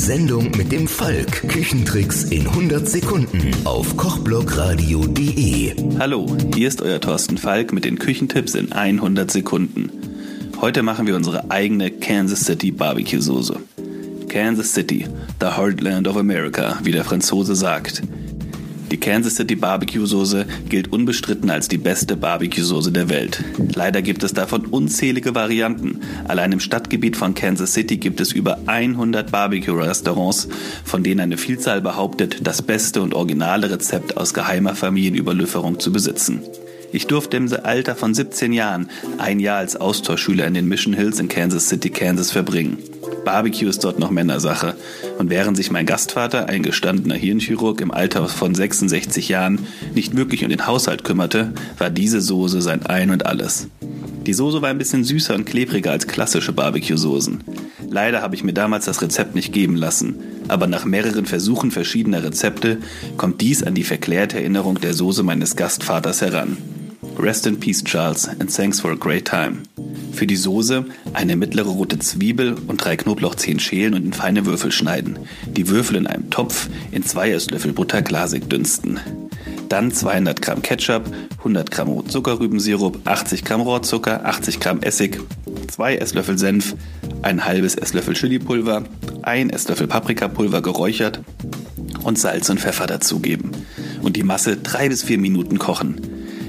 Sendung mit dem Falk. Küchentricks in 100 Sekunden auf kochblogradio.de. Hallo, hier ist euer Thorsten Falk mit den Küchentipps in 100 Sekunden. Heute machen wir unsere eigene Kansas City Barbecue Soße. Kansas City, the Heartland of America, wie der Franzose sagt. Die Kansas City Barbecue Soße gilt unbestritten als die beste Barbecue Soße der Welt. Leider gibt es davon unzählige Varianten. Allein im Stadtgebiet von Kansas City gibt es über 100 Barbecue Restaurants, von denen eine Vielzahl behauptet, das beste und originale Rezept aus geheimer Familienüberlieferung zu besitzen. Ich durfte im Alter von 17 Jahren ein Jahr als Austauschschüler in den Mission Hills in Kansas City, Kansas verbringen. Barbecue ist dort noch Männersache. Und während sich mein Gastvater, ein gestandener Hirnchirurg im Alter von 66 Jahren, nicht wirklich um den Haushalt kümmerte, war diese Soße sein Ein und Alles. Die Soße war ein bisschen süßer und klebriger als klassische Barbecue-Soßen. Leider habe ich mir damals das Rezept nicht geben lassen, aber nach mehreren Versuchen verschiedener Rezepte kommt dies an die verklärte Erinnerung der Soße meines Gastvaters heran. Rest in Peace, Charles, and thanks for a great time. Für die Soße eine mittlere rote Zwiebel und drei Knoblauchzehen schälen und in feine Würfel schneiden. Die Würfel in einem Topf in zwei Esslöffel Butter glasig dünsten. Dann 200 Gramm Ketchup, 100 Gramm Zuckerrübensirup, 80 Gramm Rohrzucker, 80 Gramm Essig, 2 Esslöffel Senf, ein halbes Esslöffel Chilipulver, ein Esslöffel Paprikapulver geräuchert und Salz und Pfeffer dazugeben. Und die Masse drei bis vier Minuten kochen.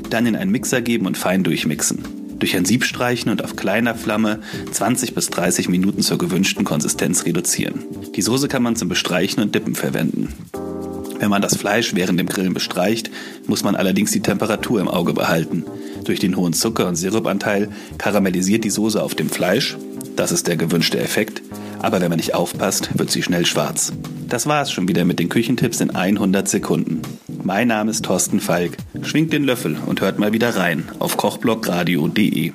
Dann in einen Mixer geben und fein durchmixen durch ein Sieb streichen und auf kleiner Flamme 20 bis 30 Minuten zur gewünschten Konsistenz reduzieren. Die Soße kann man zum Bestreichen und Dippen verwenden. Wenn man das Fleisch während dem Grillen bestreicht, muss man allerdings die Temperatur im Auge behalten. Durch den hohen Zucker- und Sirupanteil karamellisiert die Soße auf dem Fleisch. Das ist der gewünschte Effekt. Aber wenn man nicht aufpasst, wird sie schnell schwarz. Das war es schon wieder mit den Küchentipps in 100 Sekunden. Mein Name ist Thorsten Falk. Schwingt den Löffel und hört mal wieder rein auf kochblogradio.de.